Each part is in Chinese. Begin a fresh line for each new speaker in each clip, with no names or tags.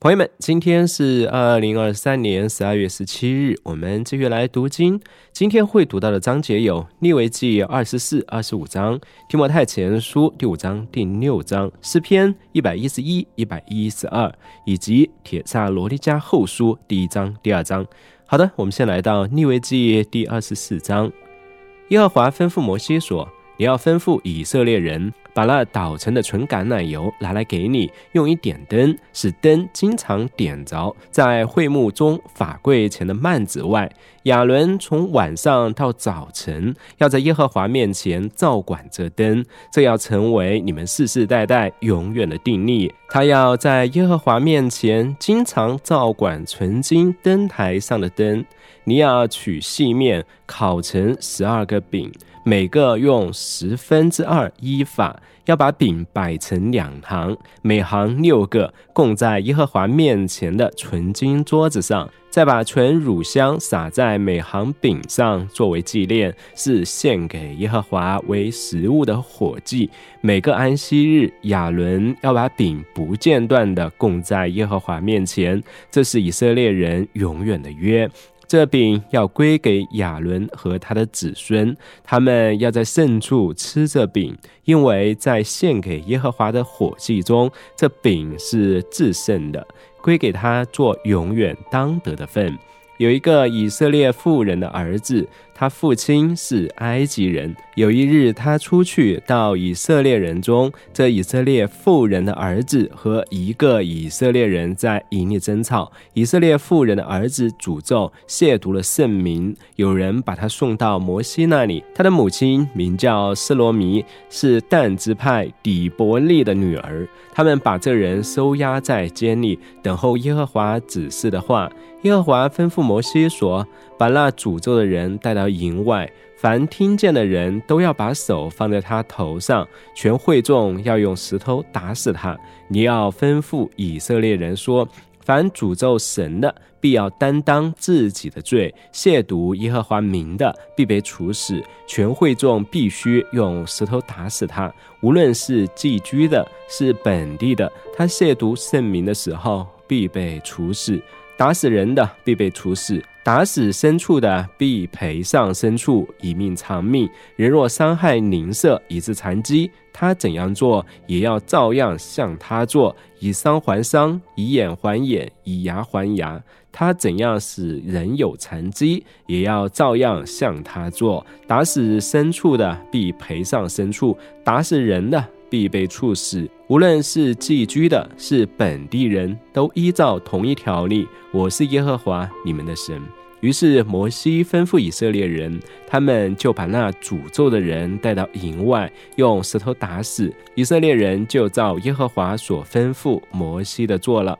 朋友们，今天是二零二三年十二月十七日，我们继续来读经。今天会读到的章节有《利未记》二十四、二十五章，《提摩太前书》第五章、第六章，《诗篇》一百一十一、一百一十二，以及《铁萨罗尼迦后书》第一章、第二章。好的，我们先来到《利未记》第二十四章。耶和华吩咐摩西说：“你要吩咐以色列人。”把那捣成的纯橄榄油拿来给你，用一点灯，使灯经常点着在会幕中法柜前的幔子外。亚伦从晚上到早晨，要在耶和华面前照管这灯，这要成为你们世世代代永远的定例。他要在耶和华面前经常照管纯金灯台上的灯。你要取细面，烤成十二个饼。每个用十分之二依法，要把饼摆成两行，每行六个，供在耶和华面前的纯金桌子上。再把纯乳香撒在每行饼上，作为纪念，是献给耶和华为食物的火祭。每个安息日，亚伦要把饼不间断地供在耶和华面前，这是以色列人永远的约。这饼要归给亚伦和他的子孙，他们要在圣处吃这饼，因为在献给耶和华的火祭中，这饼是至圣的，归给他做永远当得的份。有一个以色列妇人的儿子。他父亲是埃及人。有一日，他出去到以色列人中，这以色列妇人的儿子和一个以色列人在营里争吵。以色列妇人的儿子诅咒亵渎了圣名，有人把他送到摩西那里。他的母亲名叫斯罗米，是但支派底伯利的女儿。他们把这人收押在监里，等候耶和华指示的话。耶和华吩咐摩西说：“把那诅咒的人带到。”营外，凡听见的人都要把手放在他头上，全会众要用石头打死他。你要吩咐以色列人说：凡诅咒神的，必要担当自己的罪；亵渎耶和华名的，必被处死。全会众必须用石头打死他。无论是寄居的，是本地的，他亵渎圣名的时候，必被处死。打死人的，必被处死。打死牲畜的，必赔上牲畜，以命偿命。人若伤害邻舍，以致残疾，他怎样做，也要照样向他做，以伤还伤，以眼还眼，以牙还牙。他怎样使人有残疾，也要照样向他做。打死牲畜的，必赔上牲畜；打死人的，必被处死。无论是寄居的，是本地人，都依照同一条例。我是耶和华你们的神。于是摩西吩咐以色列人，他们就把那诅咒的人带到营外，用石头打死。以色列人就照耶和华所吩咐摩西的做了。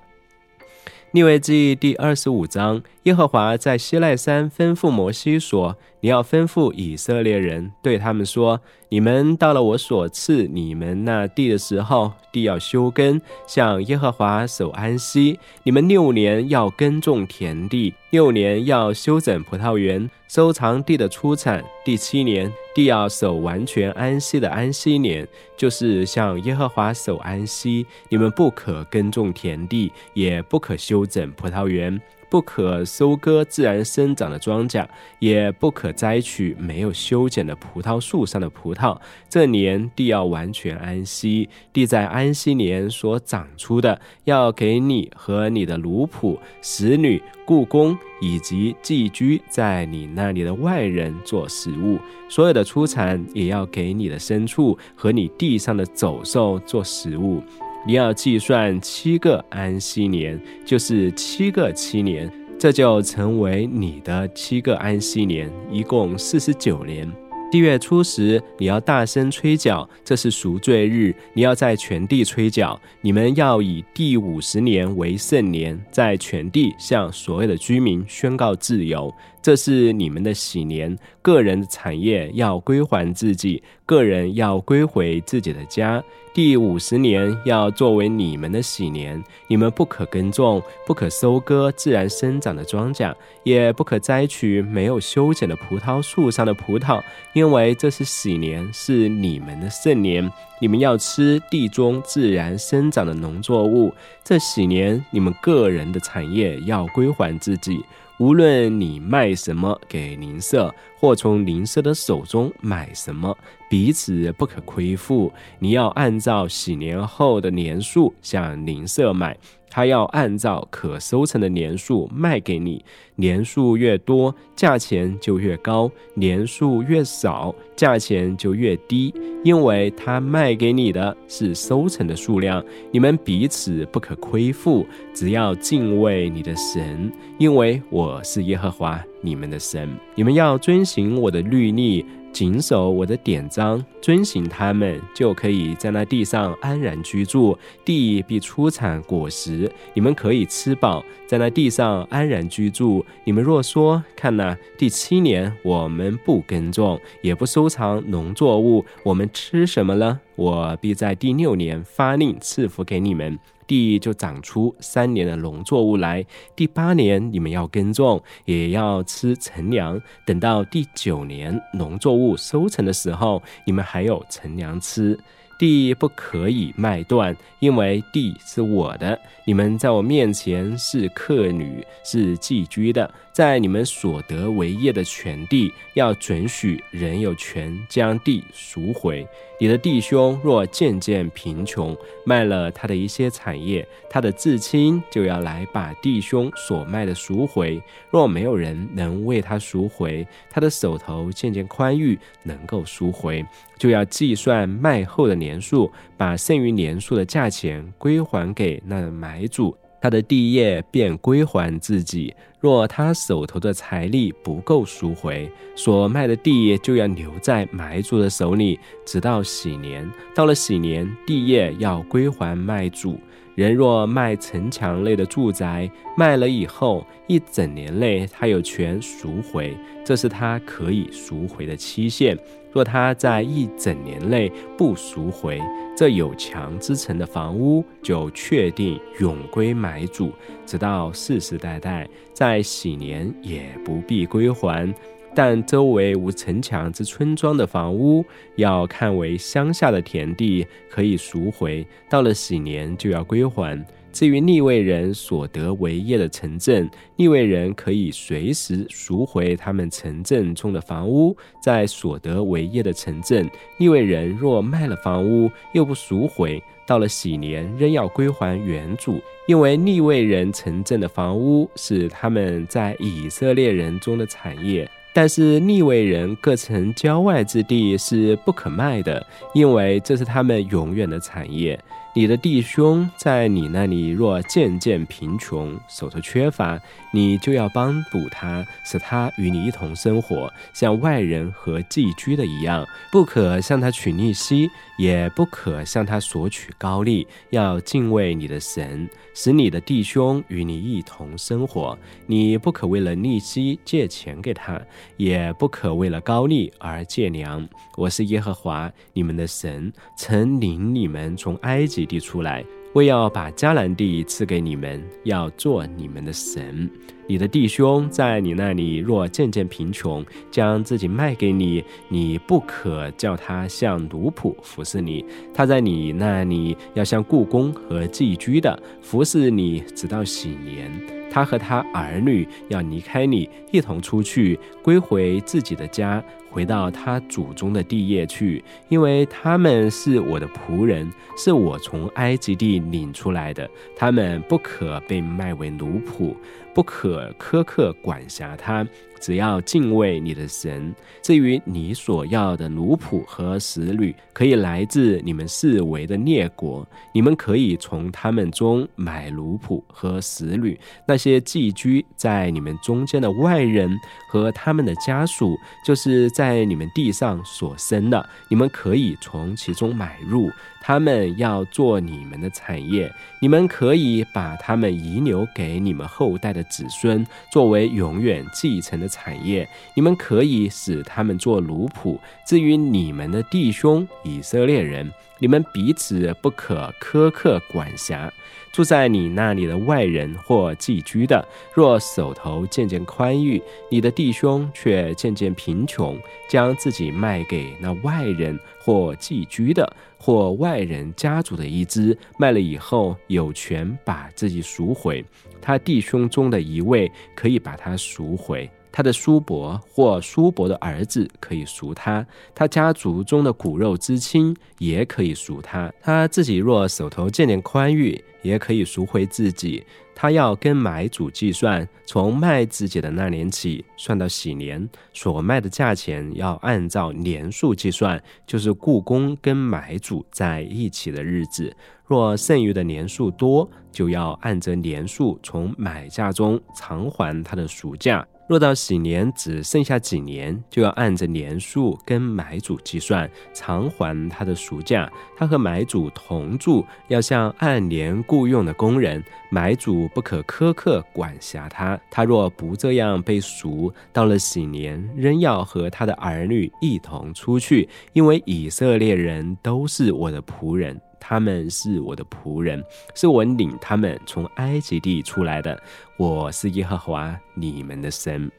利未记第二十五章，耶和华在西奈山吩咐摩西说：“你要吩咐以色列人，对他们说：你们到了我所赐你们那地的时候，地要休耕，向耶和华守安息。你们六年要耕种田地，六年要修整葡萄园，收藏地的出产。第七年，地要守完全安息的安息年，就是向耶和华守安息。你们不可耕种田地，也不可修整葡萄园。”不可收割自然生长的庄稼，也不可摘取没有修剪的葡萄树上的葡萄。这年地要完全安息，地在安息年所长出的，要给你和你的奴仆、使女、故宫以及寄居在你那里的外人做食物。所有的出产也要给你的牲畜和你地上的走兽做食物。你要计算七个安息年，就是七个七年，这就成为你的七个安息年，一共四十九年。地月初时，你要大声吹角，这是赎罪日，你要在全地吹角。你们要以第五十年为圣年，在全地向所有的居民宣告自由。这是你们的喜年。个人的产业要归还自己，个人要归回自己的家。第五十年要作为你们的喜年，你们不可耕种，不可收割自然生长的庄稼，也不可摘取没有修剪的葡萄树上的葡萄，因为这是喜年，是你们的盛年。你们要吃地中自然生长的农作物。这喜年，你们个人的产业要归还自己。无论你卖什么给邻舍，或从邻舍的手中买什么，彼此不可亏负。你要按照洗年后的年数向邻舍买。他要按照可收成的年数卖给你，年数越多，价钱就越高；年数越少，价钱就越低。因为他卖给你的是收成的数量，你们彼此不可亏负，只要敬畏你的神，因为我是耶和华你们的神。你们要遵行我的律例。谨守我的典章，遵行他们，就可以在那地上安然居住。地必出产果实，你们可以吃饱，在那地上安然居住。你们若说：“看哪，第七年我们不耕种，也不收藏农作物，我们吃什么呢？”我必在第六年发令赐福给你们。地就长出三年的农作物来，第八年你们要耕种，也要吃陈粮。等到第九年农作物收成的时候，你们还有陈粮吃。地不可以卖断，因为地是我的。你们在我面前是客旅，是寄居的。在你们所得为业的全地，要准许人有权将地赎回。你的弟兄若渐渐贫穷，卖了他的一些产业，他的至亲就要来把弟兄所卖的赎回。若没有人能为他赎回，他的手头渐渐宽裕，能够赎回，就要计算卖后的年数，把剩余年数的价钱归还给那买主。他的地业便归还自己。若他手头的财力不够赎回，所卖的地业就要留在买主的手里，直到喜年。到了喜年，地业要归还卖主。人若卖城墙类的住宅，卖了以后一整年内，他有权赎回，这是他可以赎回的期限。若他在一整年内不赎回，这有墙之城的房屋就确定永归买主，直到世世代代，在喜年也不必归还。但周围无城墙之村庄的房屋，要看为乡下的田地，可以赎回。到了喜年就要归还。至于逆位人所得为业的城镇，逆位人可以随时赎回他们城镇中的房屋。在所得为业的城镇，逆位人若卖了房屋又不赎回，到了喜年仍要归还原主，因为逆位人城镇的房屋是他们在以色列人中的产业。但是逆位人各城郊外之地是不可卖的，因为这是他们永远的产业。你的弟兄在你那里若渐渐贫穷，手头缺乏，你就要帮补他，使他与你一同生活，像外人和寄居的一样。不可向他取利息，也不可向他索取高利。要敬畏你的神，使你的弟兄与你一同生活。你不可为了利息借钱给他，也不可为了高利而借粮。我是耶和华你们的神，曾领你们从埃及。地出来，我要把迦南地赐给你们，要做你们的神。你的弟兄在你那里若渐渐贫穷，将自己卖给你，你不可叫他像奴仆服侍你。他在你那里要像故宫和寄居的服侍你，直到喜年。他和他儿女要离开你，一同出去，归回自己的家。回到他祖宗的地业去，因为他们是我的仆人，是我从埃及地领出来的，他们不可被卖为奴仆，不可苛刻管辖他。只要敬畏你的神。至于你所要的奴仆和使女，可以来自你们四围的列国，你们可以从他们中买奴仆和使女。那些寄居在你们中间的外人和他们的家属，就是在你们地上所生的，你们可以从其中买入。他们要做你们的产业，你们可以把他们遗留给你们后代的子孙，作为永远继承的产业。你们可以使他们做奴仆。至于你们的弟兄以色列人，你们彼此不可苛刻管辖。住在你那里的外人或寄居的，若手头渐渐宽裕，你的弟兄却渐渐贫穷，将自己卖给那外人或寄居的，或外人家族的一支，卖了以后，有权把自己赎回。他弟兄中的一位可以把他赎回。他的叔伯或叔伯的儿子可以赎他，他家族中的骨肉之亲也可以赎他。他自己若手头渐渐宽裕，也可以赎回自己。他要跟买主计算，从卖自己的那年起算到喜年，所卖的价钱要按照年数计算，就是故宫跟买主在一起的日子。若剩余的年数多，就要按着年数从买价中偿还他的赎价。若到喜年只剩下几年，就要按着年数跟买主计算偿还他的赎价。他和买主同住，要像按年雇佣的工人，买主不可苛刻管辖他。他若不这样被赎，到了喜年，仍要和他的儿女一同出去，因为以色列人都是我的仆人。他们是我的仆人，是我领他们从埃及地出来的。我是耶和华你们的神。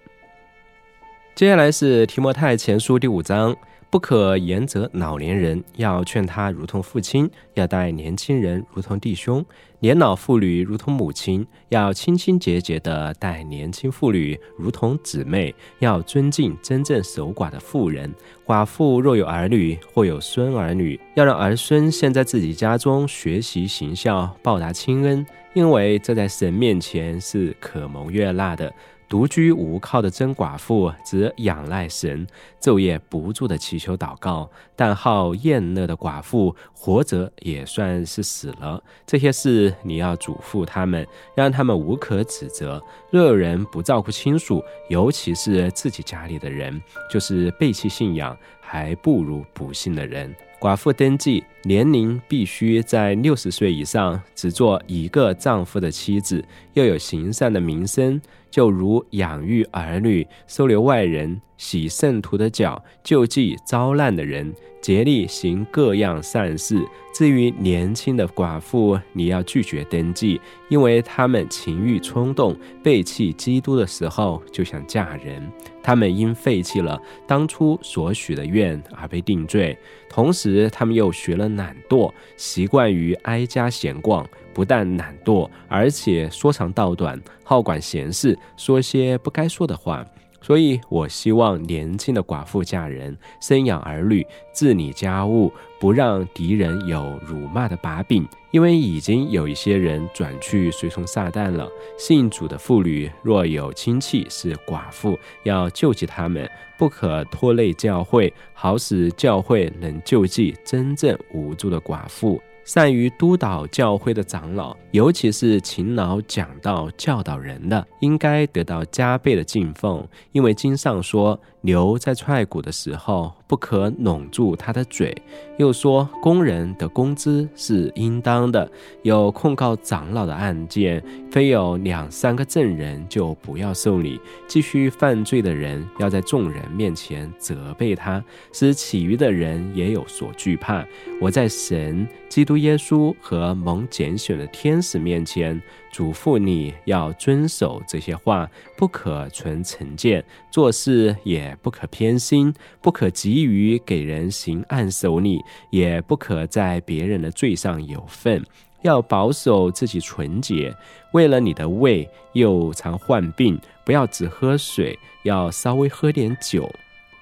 接下来是提摩太前书第五章。不可言责老年人，要劝他如同父亲；要待年轻人如同弟兄，年老妇女如同母亲，要清清洁洁的待年轻妇女如同姊妹，要尊敬真正守寡的妇人。寡妇若有儿女或有孙儿女，要让儿孙先在自己家中学习行孝，报答亲恩，因为这在神面前是可蒙悦纳的。独居无靠的真寡妇，只仰赖神，昼夜不住的祈求祷告；但好厌乐的寡妇，活着也算是死了。这些事你要嘱咐他们，让他们无可指责。若有人不照顾亲属，尤其是自己家里的人，就是背弃信仰，还不如不信的人。寡妇登记年龄必须在六十岁以上，只做一个丈夫的妻子，又有行善的名声。就如养育儿女、收留外人、洗圣徒的脚、救济遭难的人、竭力行各样善事。至于年轻的寡妇，你要拒绝登记，因为他们情欲冲动，背弃基督的时候就想嫁人。他们因废弃了当初所许的愿而被定罪，同时他们又学了懒惰，习惯于挨家闲逛。不但懒惰，而且说长道短，好管闲事，说些不该说的话。所以我希望年轻的寡妇嫁人，生养儿女，治理家务，不让敌人有辱骂的把柄。因为已经有一些人转去随从撒旦了。信主的妇女若有亲戚是寡妇，要救济他们，不可拖累教会，好使教会能救济真正无助的寡妇。善于督导教会的长老，尤其是勤劳讲道、教导人的，应该得到加倍的敬奉，因为经上说。牛在踹鼓的时候，不可拢住他的嘴。又说，工人的工资是应当的。有控告长老的案件，非有两三个证人，就不要受理。继续犯罪的人，要在众人面前责备他，使其余的人也有所惧怕。我在神、基督耶稣和蒙拣选的天使面前。嘱咐你要遵守这些话，不可存成见，做事也不可偏心，不可急于给人行暗手礼，也不可在别人的罪上有份，要保守自己纯洁。为了你的胃又常患病，不要只喝水，要稍微喝点酒。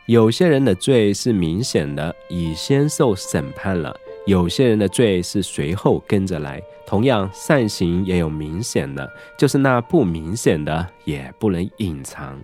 有些人的罪是明显的，已先受审判了。有些人的罪是随后跟着来，同样善行也有明显的，就是那不明显的也不能隐藏。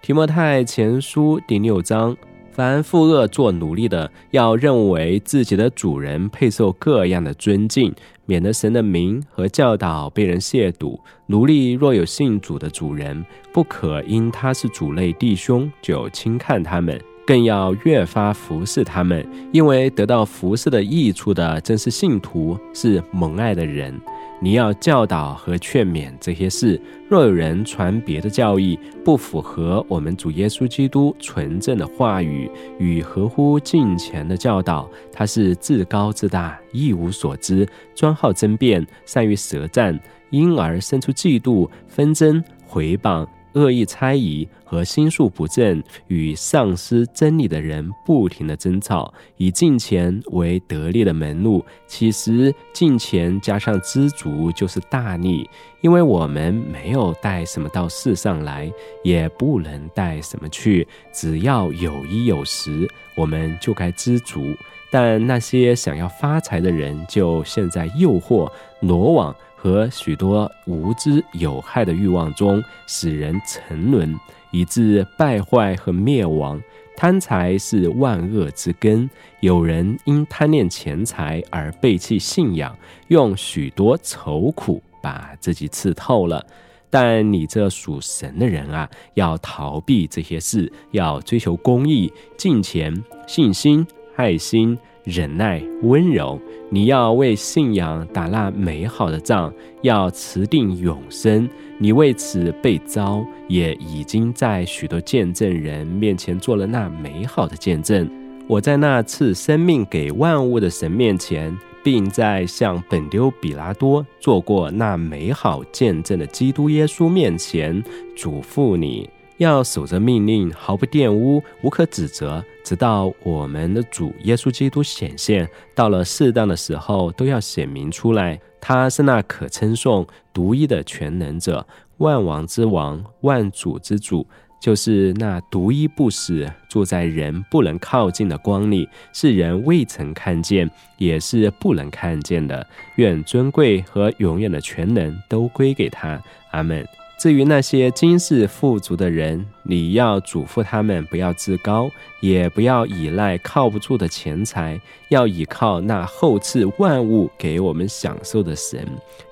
提摩太前书第六章：凡负恶做奴隶的，要认为自己的主人配受各样的尊敬，免得神的名和教导被人亵渎。奴隶若有信主的主人，不可因他是主类弟兄就轻看他们。更要越发服侍他们，因为得到服侍的益处的正是信徒，是蒙爱的人。你要教导和劝勉这些事。若有人传别的教义，不符合我们主耶稣基督纯正的话语与合乎敬虔的教导，他是自高自大，一无所知，专好争辩，善于舌战，因而生出嫉妒、纷争、毁谤。恶意猜疑和心术不正与丧失真理的人不停的争吵，以金钱为得利的门路。其实金钱加上知足就是大利，因为我们没有带什么到世上来，也不能带什么去。只要有衣有食，我们就该知足。但那些想要发财的人，就陷在诱惑、罗网。和许多无知有害的欲望中，使人沉沦，以致败坏和灭亡。贪财是万恶之根。有人因贪恋钱财而背弃信仰，用许多愁苦把自己刺透了。但你这属神的人啊，要逃避这些事，要追求公义、敬虔、信心、爱心。忍耐、温柔，你要为信仰打那美好的仗，要持定永生。你为此被招，也已经在许多见证人面前做了那美好的见证。我在那次生命给万物的神面前，并在向本丢比拉多做过那美好见证的基督耶稣面前，嘱咐你。要守着命令，毫不玷污，无可指责，直到我们的主耶稣基督显现。到了适当的时候，都要显明出来。他是那可称颂、独一的全能者，万王之王，万主之主，就是那独一不死、住在人不能靠近的光里，是人未曾看见，也是不能看见的。愿尊贵和永远的全能都归给他。阿门。至于那些今世富足的人，你要嘱咐他们不要自高，也不要依赖靠不住的钱财，要依靠那后赐万物给我们享受的神；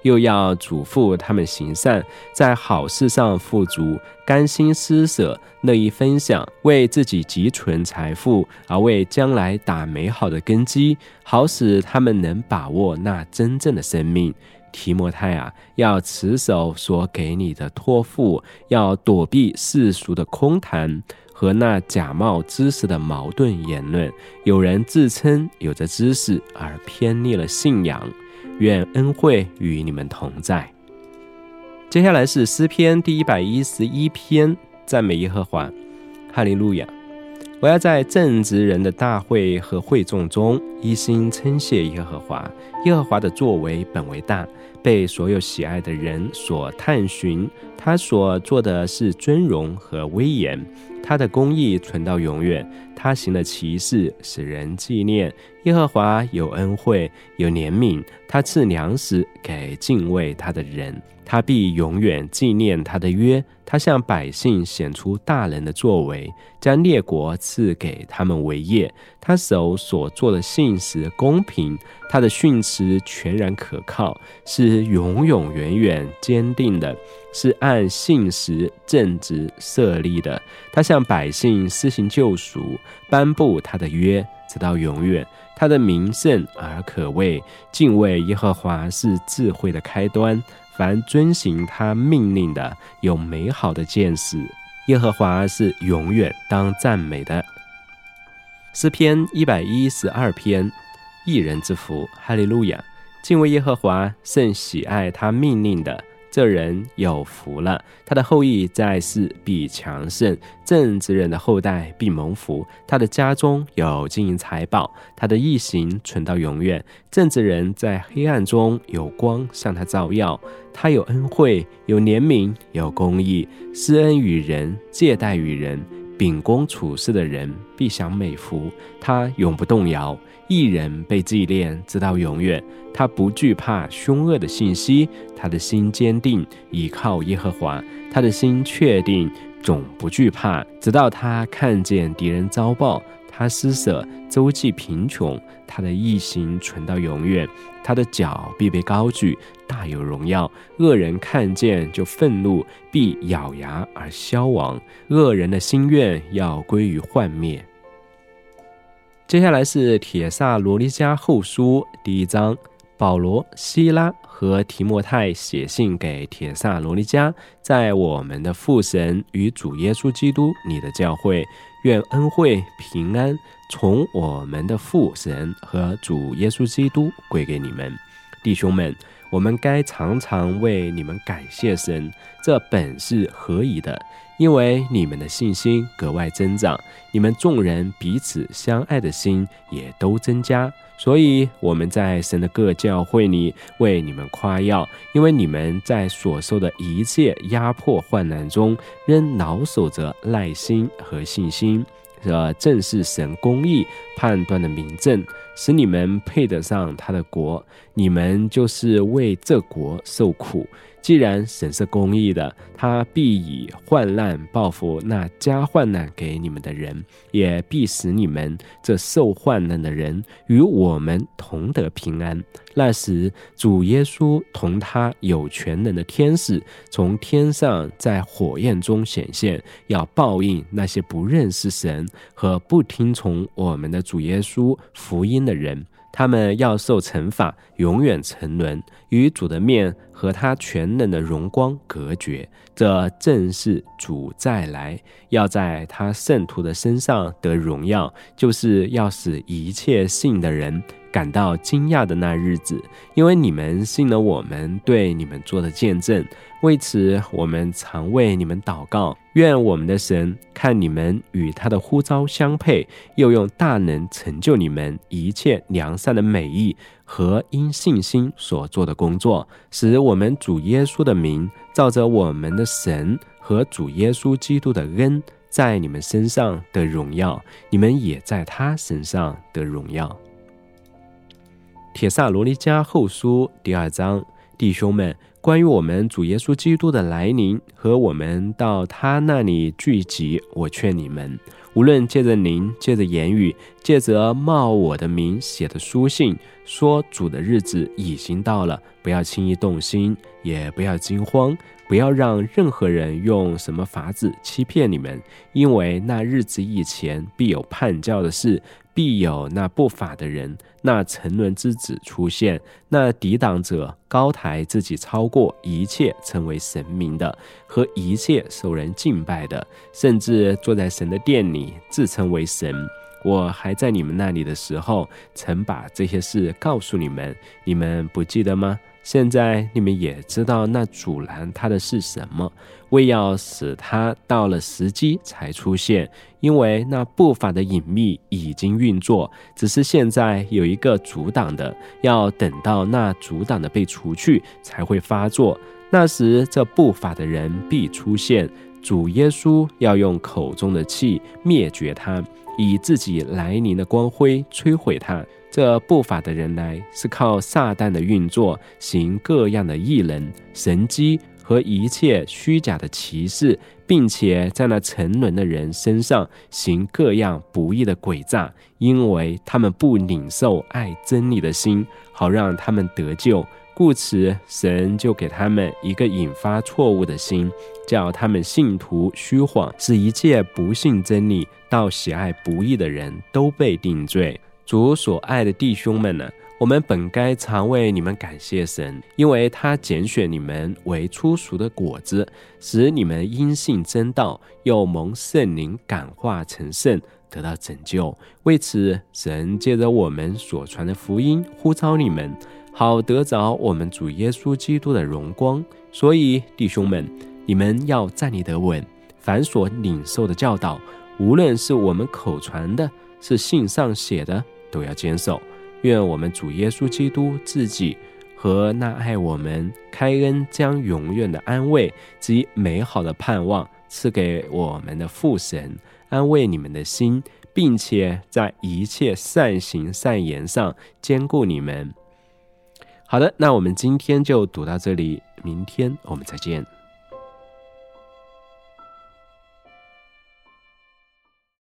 又要嘱咐他们行善，在好事上富足，甘心施舍，乐意分享，为自己积存财富，而为将来打美好的根基，好使他们能把握那真正的生命。提摩太啊，要持守所给你的托付，要躲避世俗的空谈和那假冒知识的矛盾言论。有人自称有着知识而偏离了信仰，愿恩惠与你们同在。接下来是诗篇第一百一十一篇，赞美耶和华，哈利路亚。我要在正直人的大会和会众中一心称谢耶和华。耶和华的作为本为大，被所有喜爱的人所探寻。他所做的是尊荣和威严，他的公义存到永远。他行的奇事使人纪念。耶和华有恩惠，有怜悯。他赐粮食给敬畏他的人。他必永远纪念他的约。他向百姓显出大人的作为，将列国赐给他们为业。他手所做的信实公平，他的训词全然可靠，是永永远远坚定的，是按信实正直设立的。他向百姓施行救赎，颁布他的约，直到永远。他的名圣而可畏，敬畏耶和华是智慧的开端。凡遵行他命令的，有美好的见识。耶和华是永远当赞美的。诗篇一百一十二篇，一人之福，哈利路亚！敬畏耶和华，甚喜爱他命令的。这人有福了，他的后裔在世必强盛，正直人的后代必蒙福。他的家中有金银财宝，他的义行存到永远。正直人在黑暗中有光向他照耀，他有恩惠，有怜悯，有公义，施恩与人，借贷与人。秉公处事的人必享美福，他永不动摇。一人被祭炼，直到永远。他不惧怕凶恶的信息，他的心坚定，倚靠耶和华。他的心确定，总不惧怕，直到他看见敌人遭报。他施舍，周济贫穷，他的义行存到永远。他的脚必被高举，大有荣耀。恶人看见就愤怒，必咬牙而消亡。恶人的心愿要归于幻灭。接下来是《铁萨罗尼迦后书》第一章，保罗、希拉和提莫泰写信给铁萨罗尼迦，在我们的父神与主耶稣基督你的教会，愿恩惠平安从我们的父神和主耶稣基督归给你们，弟兄们。我们该常常为你们感谢神，这本是合宜的，因为你们的信心格外增长，你们众人彼此相爱的心也都增加。所以我们在神的各教会里为你们夸耀，因为你们在所受的一切压迫患难中，仍牢守着耐心和信心。这正是神公义判断的明证，使你们配得上他的国。你们就是为这国受苦。既然神是公义的，他必以患难报复那加患难给你们的人，也必使你们这受患难的人与我们同得平安。那时，主耶稣同他有全能的天使从天上在火焰中显现，要报应那些不认识神和不听从我们的主耶稣福音的人。他们要受惩罚，永远沉沦，与主的面和他全能的荣光隔绝。这正是主再来，要在他圣徒的身上得荣耀，就是要使一切信的人。感到惊讶的那日子，因为你们信了我们对你们做的见证，为此我们常为你们祷告。愿我们的神看你们与他的呼召相配，又用大能成就你们一切良善的美意和因信心所做的工作，使我们主耶稣的名照着我们的神和主耶稣基督的恩，在你们身上的荣耀，你们也在他身上的荣耀。铁萨罗尼迦后书第二章，弟兄们，关于我们主耶稣基督的来临和我们到他那里聚集，我劝你们，无论借着您，借着言语，借着冒我的名写的书信，说主的日子已经到了，不要轻易动心，也不要惊慌，不要让任何人用什么法子欺骗你们，因为那日子以前必有叛教的事。必有那不法的人，那沉沦之子出现，那抵挡者高抬自己，超过一切成为神明的和一切受人敬拜的，甚至坐在神的殿里自称为神。我还在你们那里的时候，曾把这些事告诉你们，你们不记得吗？现在你们也知道那阻拦他的是什么，为要使他到了时机才出现，因为那不法的隐秘已经运作，只是现在有一个阻挡的，要等到那阻挡的被除去才会发作。那时这不法的人必出现，主耶稣要用口中的气灭绝他，以自己来临的光辉摧毁他。这不法的人来，是靠撒旦的运作，行各样的异能、神机和一切虚假的奇事，并且在那沉沦的人身上行各样不义的诡诈，因为他们不领受爱真理的心，好让他们得救。故此，神就给他们一个引发错误的心，叫他们信徒虚谎，使一切不信真理、到喜爱不义的人都被定罪。主所爱的弟兄们呢，我们本该常为你们感谢神，因为他拣选你们为初熟的果子，使你们因信真道，又蒙圣灵感化成圣，得到拯救。为此，神借着我们所传的福音呼召你们，好得着我们主耶稣基督的荣光。所以，弟兄们，你们要站立得稳，凡所领受的教导，无论是我们口传的，是信上写的。都要坚守。愿我们主耶稣基督自己和那爱我们、开恩将永远的安慰及美好的盼望赐给我们的父神，安慰你们的心，并且在一切善行善言上兼顾你们。好的，那我们今天就读到这里，明天我们再见。